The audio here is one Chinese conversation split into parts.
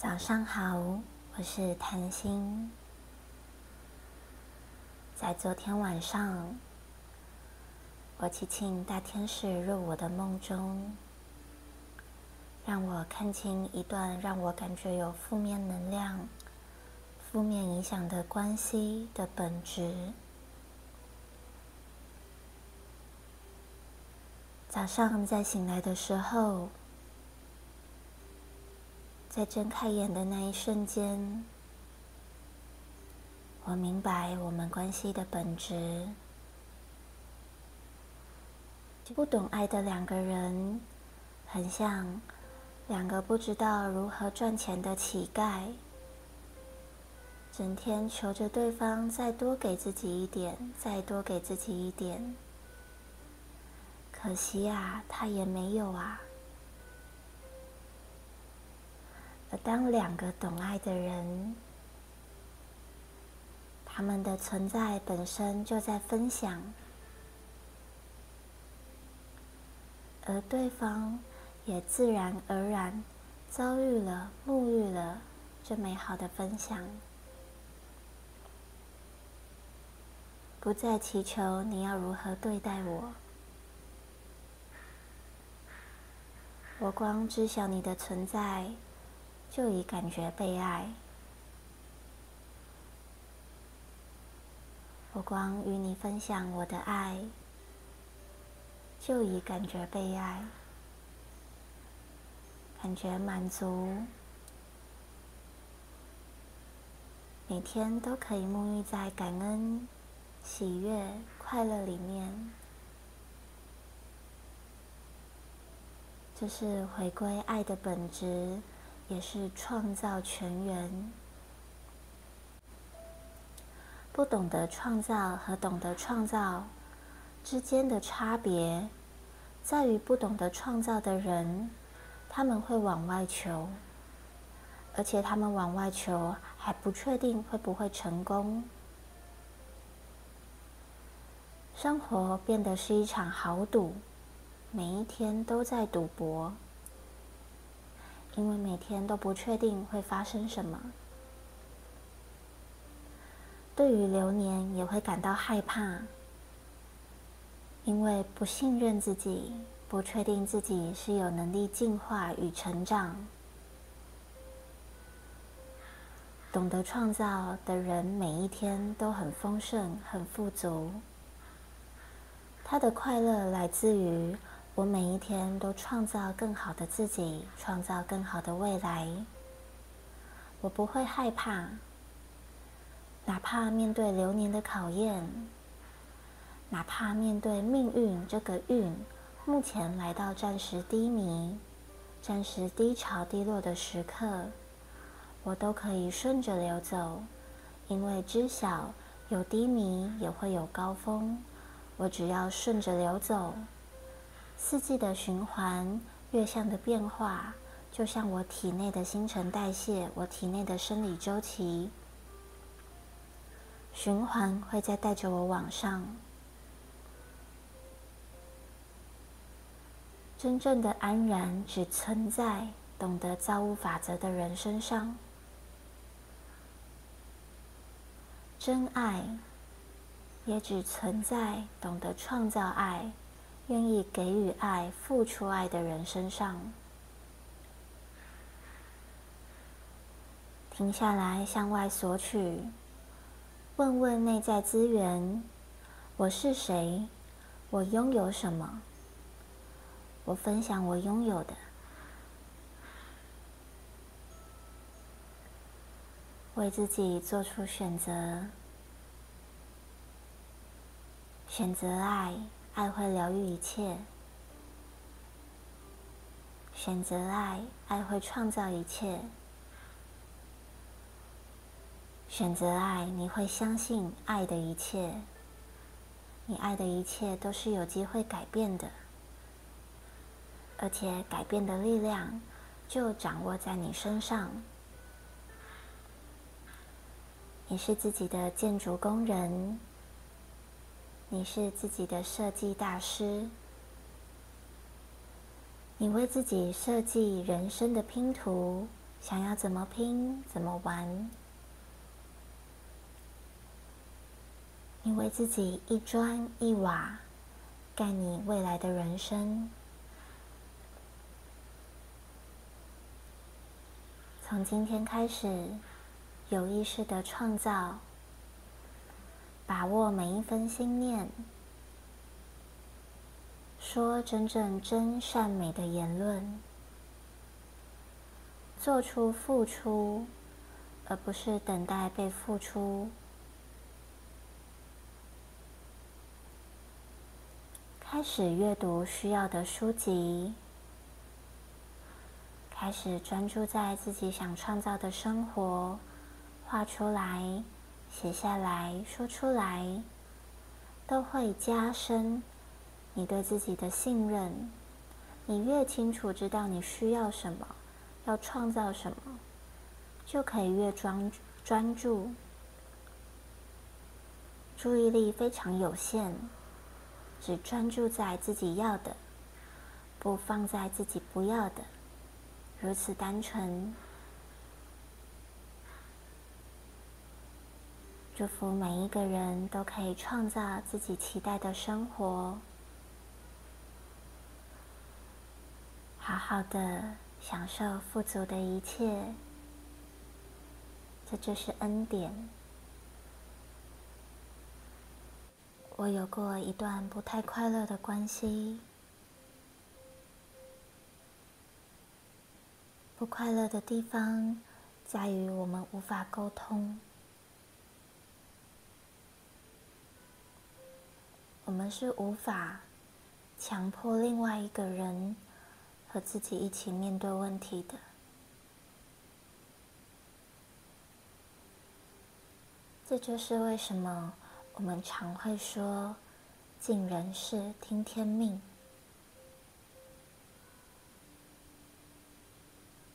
早上好，我是谭心。在昨天晚上，我祈请大天使入我的梦中，让我看清一段让我感觉有负面能量、负面影响的关系的本质。早上在醒来的时候。在睁开眼的那一瞬间，我明白我们关系的本质。不懂爱的两个人，很像两个不知道如何赚钱的乞丐，整天求着对方再多给自己一点，再多给自己一点。可惜啊，他也没有啊。而当两个懂爱的人，他们的存在本身就在分享，而对方也自然而然遭遇了、沐浴了这美好的分享，不再祈求你要如何对待我，我光知晓你的存在。就已感觉被爱，我光与你分享我的爱，就已感觉被爱，感觉满足，每天都可以沐浴在感恩、喜悦、快乐里面，这是回归爱的本质。也是创造全员。不懂得创造和懂得创造之间的差别，在于不懂得创造的人，他们会往外求，而且他们往外求还不确定会不会成功。生活变得是一场豪赌，每一天都在赌博。因为每天都不确定会发生什么，对于流年也会感到害怕，因为不信任自己，不确定自己是有能力进化与成长。懂得创造的人，每一天都很丰盛、很富足，他的快乐来自于。我每一天都创造更好的自己，创造更好的未来。我不会害怕，哪怕面对流年的考验，哪怕面对命运这个运目前来到暂时低迷、暂时低潮低落的时刻，我都可以顺着流走，因为知晓有低迷也会有高峰，我只要顺着流走。四季的循环，月相的变化，就像我体内的新陈代谢，我体内的生理周期循环会再带着我往上。真正的安然只存在懂得造物法则的人身上，真爱也只存在懂得创造爱。愿意给予爱、付出爱的人身上，停下来向外索取，问问内在资源：我是谁？我拥有什么？我分享我拥有的，为自己做出选择，选择爱。爱会疗愈一切，选择爱，爱会创造一切。选择爱，你会相信爱的一切，你爱的一切都是有机会改变的，而且改变的力量就掌握在你身上。你是自己的建筑工人。你是自己的设计大师，你为自己设计人生的拼图，想要怎么拼，怎么玩。你为自己一砖一瓦盖你未来的人生。从今天开始，有意识的创造，把握每一分心念，说真正真善美的言论，做出付出，而不是等待被付出。开始阅读需要的书籍，开始专注在自己想创造的生活，画出来、写下来说出来，都会加深你对自己的信任。你越清楚知道你需要什么，要创造什么，就可以越专专注，注意力非常有限。只专注在自己要的，不放在自己不要的，如此单纯。祝福每一个人都可以创造自己期待的生活，好好的享受富足的一切，这就是恩典。我有过一段不太快乐的关系，不快乐的地方在于我们无法沟通，我们是无法强迫另外一个人和自己一起面对问题的。这就是为什么。我们常会说“尽人事，听天命”。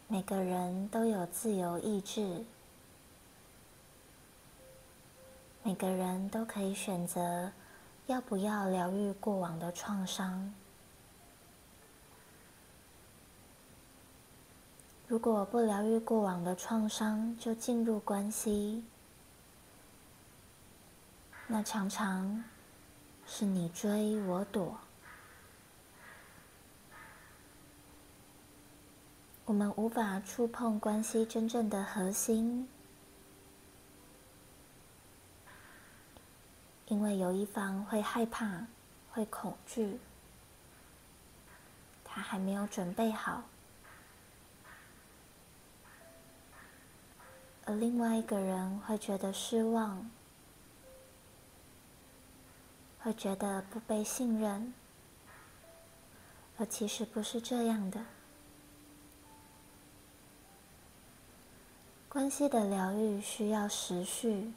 每个人都有自由意志，每个人都可以选择要不要疗愈过往的创伤。如果不疗愈过往的创伤，就进入关系。那常常是你追我躲，我们无法触碰关系真正的核心，因为有一方会害怕、会恐惧，他还没有准备好，而另外一个人会觉得失望。会觉得不被信任，而其实不是这样的。关系的疗愈需要时序，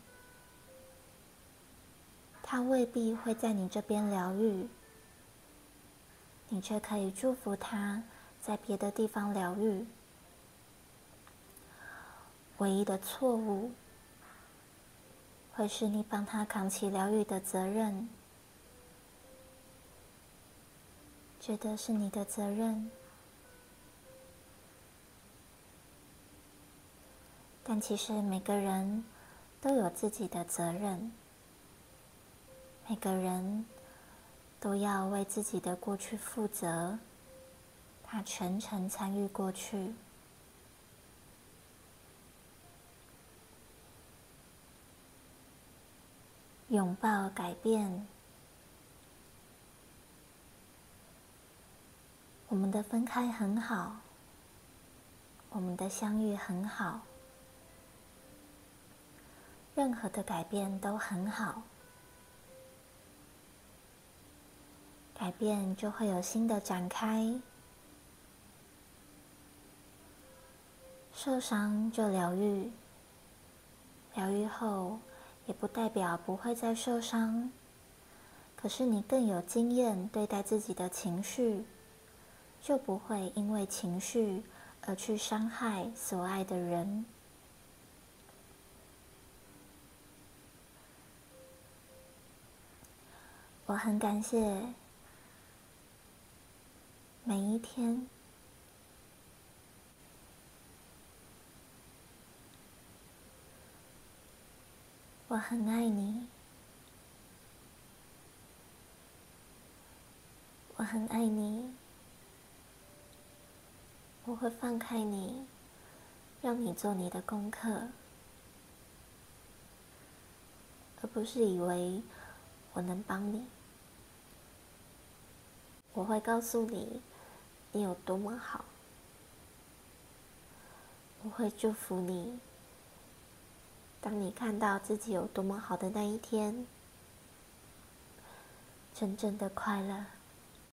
他未必会在你这边疗愈，你却可以祝福他在别的地方疗愈。唯一的错误，会是你帮他扛起疗愈的责任。觉得是你的责任，但其实每个人都有自己的责任，每个人都要为自己的过去负责。他全程参与过去，拥抱改变。我们的分开很好，我们的相遇很好，任何的改变都很好。改变就会有新的展开，受伤就疗愈，疗愈后也不代表不会再受伤，可是你更有经验对待自己的情绪。就不会因为情绪而去伤害所爱的人。我很感谢每一天。我很爱你。我很爱你。我会放开你让你做你的功课而不是以为我能帮你。我会告诉你你有多么好，我会祝福你。当你看到自己有多么好的那一天，真正的快乐。